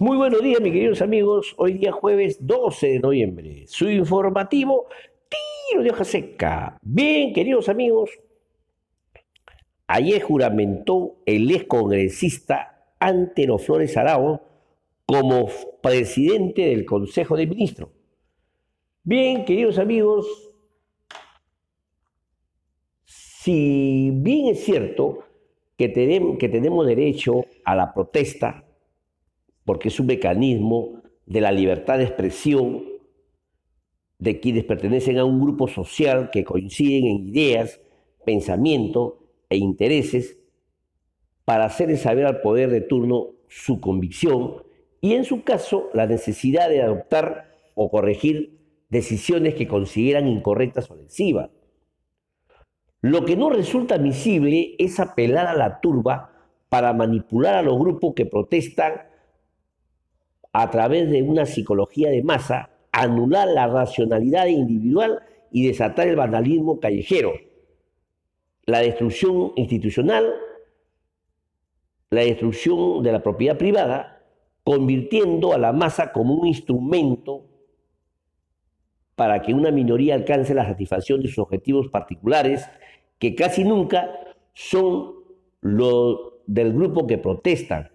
Muy buenos días, mis queridos amigos. Hoy día jueves 12 de noviembre. Su informativo, tiro de hoja seca. Bien, queridos amigos. Ayer juramentó el ex congresista Antero Flores Arao como presidente del Consejo de Ministros. Bien, queridos amigos, si bien es cierto que tenemos, derecho a la protesta, porque es un mecanismo de la libertad de expresión de quienes pertenecen a un grupo social que coinciden en ideas, pensamiento e intereses para hacerle saber al poder de turno su convicción y en su caso la necesidad de adoptar o corregir decisiones que consideran incorrectas o lesivas. Lo que no resulta admisible es apelar a la turba para manipular a los grupos que protestan a través de una psicología de masa, anular la racionalidad individual y desatar el vandalismo callejero, la destrucción institucional, la destrucción de la propiedad privada, convirtiendo a la masa como un instrumento para que una minoría alcance la satisfacción de sus objetivos particulares que casi nunca son los del grupo que protestan.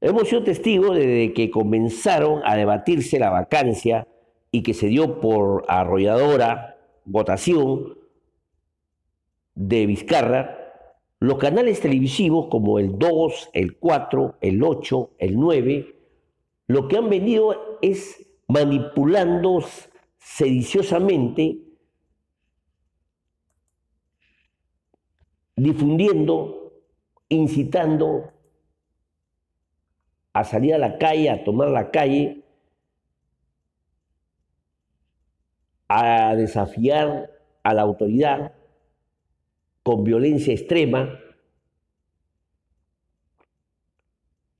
Hemos sido testigos desde que comenzaron a debatirse la vacancia y que se dio por arrolladora votación de Vizcarra, los canales televisivos como el 2, el 4, el 8, el 9, lo que han venido es manipulando sediciosamente difundiendo, incitando a salir a la calle, a tomar la calle, a desafiar a la autoridad con violencia extrema,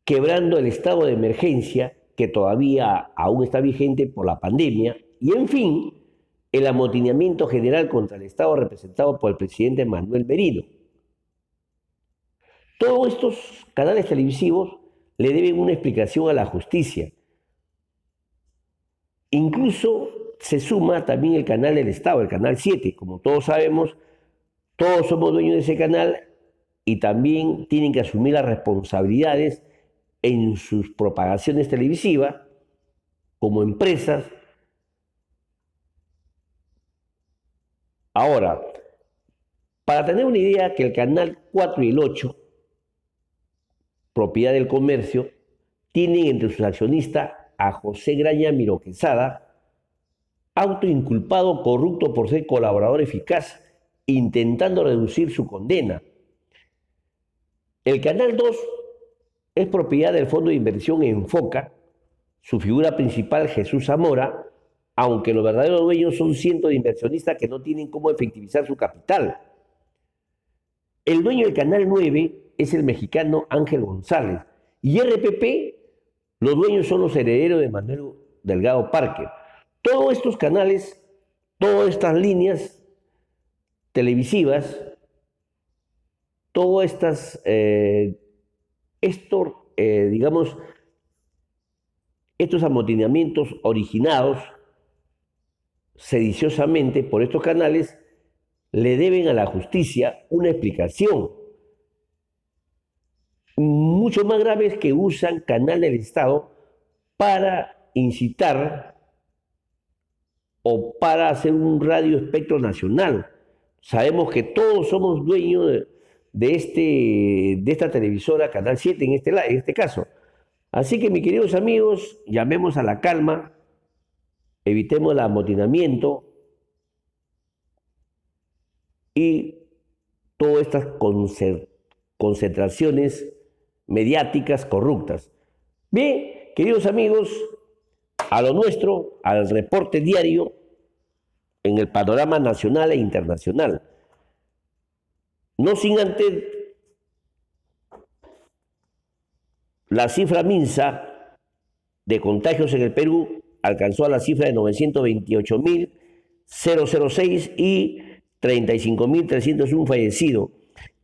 quebrando el estado de emergencia que todavía aún está vigente por la pandemia, y en fin, el amotinamiento general contra el Estado representado por el presidente Manuel Merino. Todos estos canales televisivos le deben una explicación a la justicia. Incluso se suma también el canal del Estado, el canal 7. Como todos sabemos, todos somos dueños de ese canal y también tienen que asumir las responsabilidades en sus propagaciones televisivas como empresas. Ahora, para tener una idea que el canal 4 y el 8 propiedad del comercio, tienen entre sus accionistas a José Graña Miro Quesada, autoinculpado corrupto por ser colaborador eficaz, intentando reducir su condena. El Canal 2 es propiedad del Fondo de Inversión Enfoca, su figura principal Jesús Zamora, aunque los verdaderos dueños son cientos de inversionistas que no tienen cómo efectivizar su capital. El dueño del Canal 9 es el mexicano Ángel González. Y RPP, los dueños son los herederos de Manuel Delgado Parker. Todos estos canales, todas estas líneas televisivas, todas estas, eh, eh, digamos, estos amotinamientos originados sediciosamente por estos canales, le deben a la justicia una explicación mucho más graves que usan canal del Estado para incitar o para hacer un radio espectro nacional. Sabemos que todos somos dueños de, este, de esta televisora, Canal 7 en este, en este caso. Así que, mis queridos amigos, llamemos a la calma, evitemos el amotinamiento y todas estas concentraciones mediáticas corruptas. Bien, queridos amigos, a lo nuestro, al reporte diario en el panorama nacional e internacional. No sin antes la cifra minsa de contagios en el Perú alcanzó a la cifra de 928.006 y 35.301 fallecidos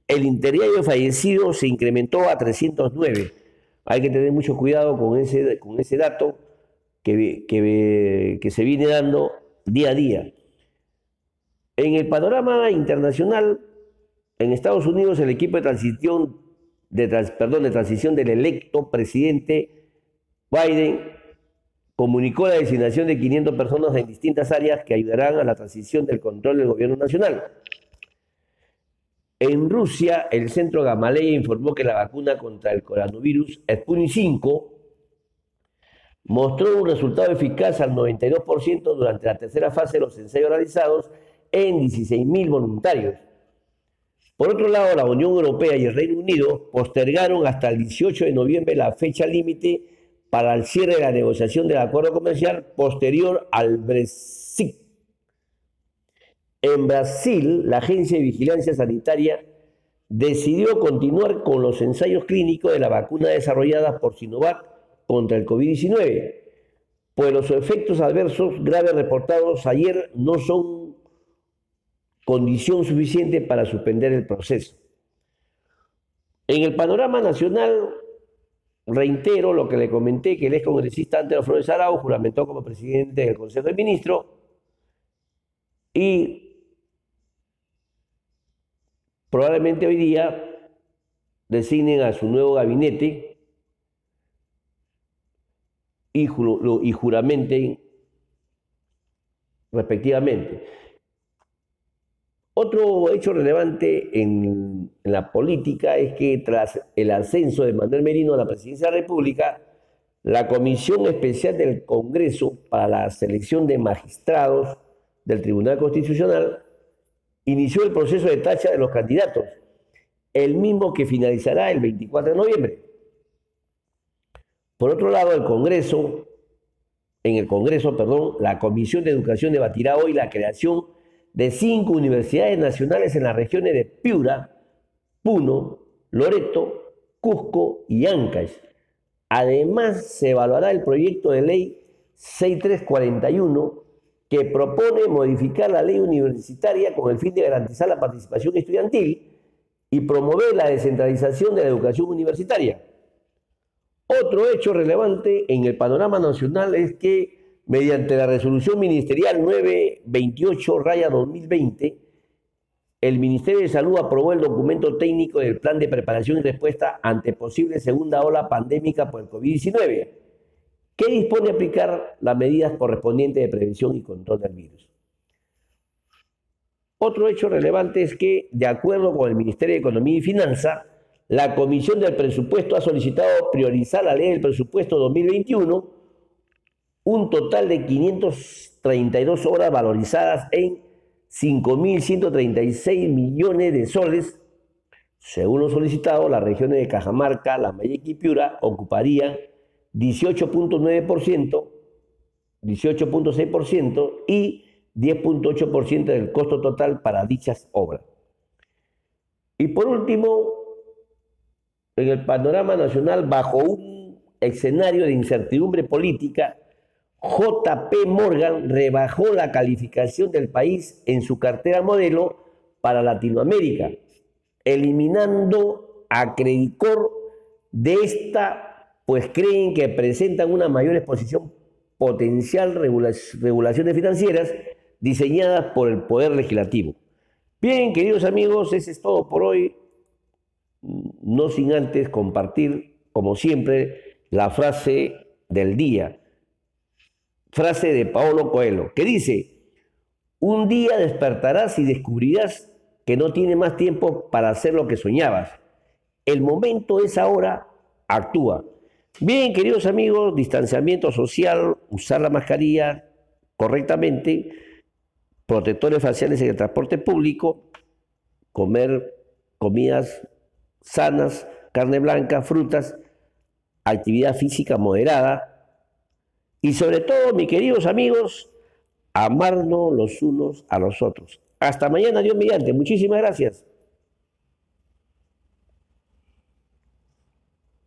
el interés de fallecidos se incrementó a 309. Hay que tener mucho cuidado con ese, con ese dato que, que, que se viene dando día a día. En el panorama internacional, en Estados Unidos el equipo de transición, de, perdón, de transición del electo presidente Biden comunicó la designación de 500 personas en distintas áreas que ayudarán a la transición del control del gobierno nacional. En Rusia, el centro Gamaleya informó que la vacuna contra el coronavirus Sputnik 5 mostró un resultado eficaz al 92% durante la tercera fase de los ensayos realizados en 16.000 voluntarios. Por otro lado, la Unión Europea y el Reino Unido postergaron hasta el 18 de noviembre la fecha límite para el cierre de la negociación del acuerdo comercial posterior al Brexit. En Brasil, la Agencia de Vigilancia Sanitaria decidió continuar con los ensayos clínicos de la vacuna desarrollada por Sinovac contra el COVID-19, pues los efectos adversos graves reportados ayer no son condición suficiente para suspender el proceso. En el panorama nacional, reitero lo que le comenté, que el ex congresista Antero Flores Arau juramentó como presidente del Consejo de Ministros y probablemente hoy día designen a su nuevo gabinete y, y juramenten respectivamente. Otro hecho relevante en, la política es que tras el ascenso de Manuel Merino a la presidencia de la República, la Comisión Especial del Congreso para la Selección de Magistrados del Tribunal Constitucional inició el proceso de tacha de los candidatos, el mismo que finalizará el 24 de noviembre. Por otro lado, el Congreso, en el Congreso, perdón, la Comisión de Educación debatirá hoy la creación de cinco universidades nacionales en las regiones de Piura, Puno, Loreto, Cusco y Ancash. Además, se evaluará el proyecto de ley 6341 que propone modificar la ley universitaria con el fin de garantizar la participación estudiantil y promover la descentralización de la educación universitaria. Otro hecho relevante en el panorama nacional es que mediante la resolución ministerial 928-2020, el Ministerio de Salud aprobó el documento técnico del plan de preparación y respuesta ante posible segunda ola pandémica por el COVID-19, que dispone aplicar las medidas correspondientes de prevención y control del virus. Otro hecho relevante es que, de acuerdo con el Ministerio de Economía y Finanza, la Comisión del Presupuesto ha solicitado priorizar la ley del presupuesto 2021, un total de 532 horas valorizadas en 5.136 millones de soles. Según lo solicitado, las regiones de Cajamarca, La Mayeca y Piura ocuparían 18.9%, 18.6% y 10.8% del costo total para dichas obras. Y por último, en el panorama nacional bajo un escenario de incertidumbre política, JP Morgan rebajó la calificación del país en su cartera modelo para Latinoamérica, eliminando a Credicor de esta, pues creen que presentan una mayor exposición potencial regulaciones financieras diseñadas por el Poder Legislativo. Bien, queridos amigos, eso es todo por hoy no sin antes compartir, como siempre, la frase del día. Frase de Paolo Coelho, que dice, un día despertarás y descubrirás que no tiene más tiempo para hacer lo que soñabas. El momento es ahora, actúa. Bien, queridos amigos, distanciamiento social, usar la mascarilla correctamente, protectores faciales en el transporte público, comer comidas sanas, carne blanca, frutas, actividad física moderada y sobre todo, mis queridos amigos, amarnos los unos a los otros. Hasta mañana, Dios mediante. Muchísimas gracias.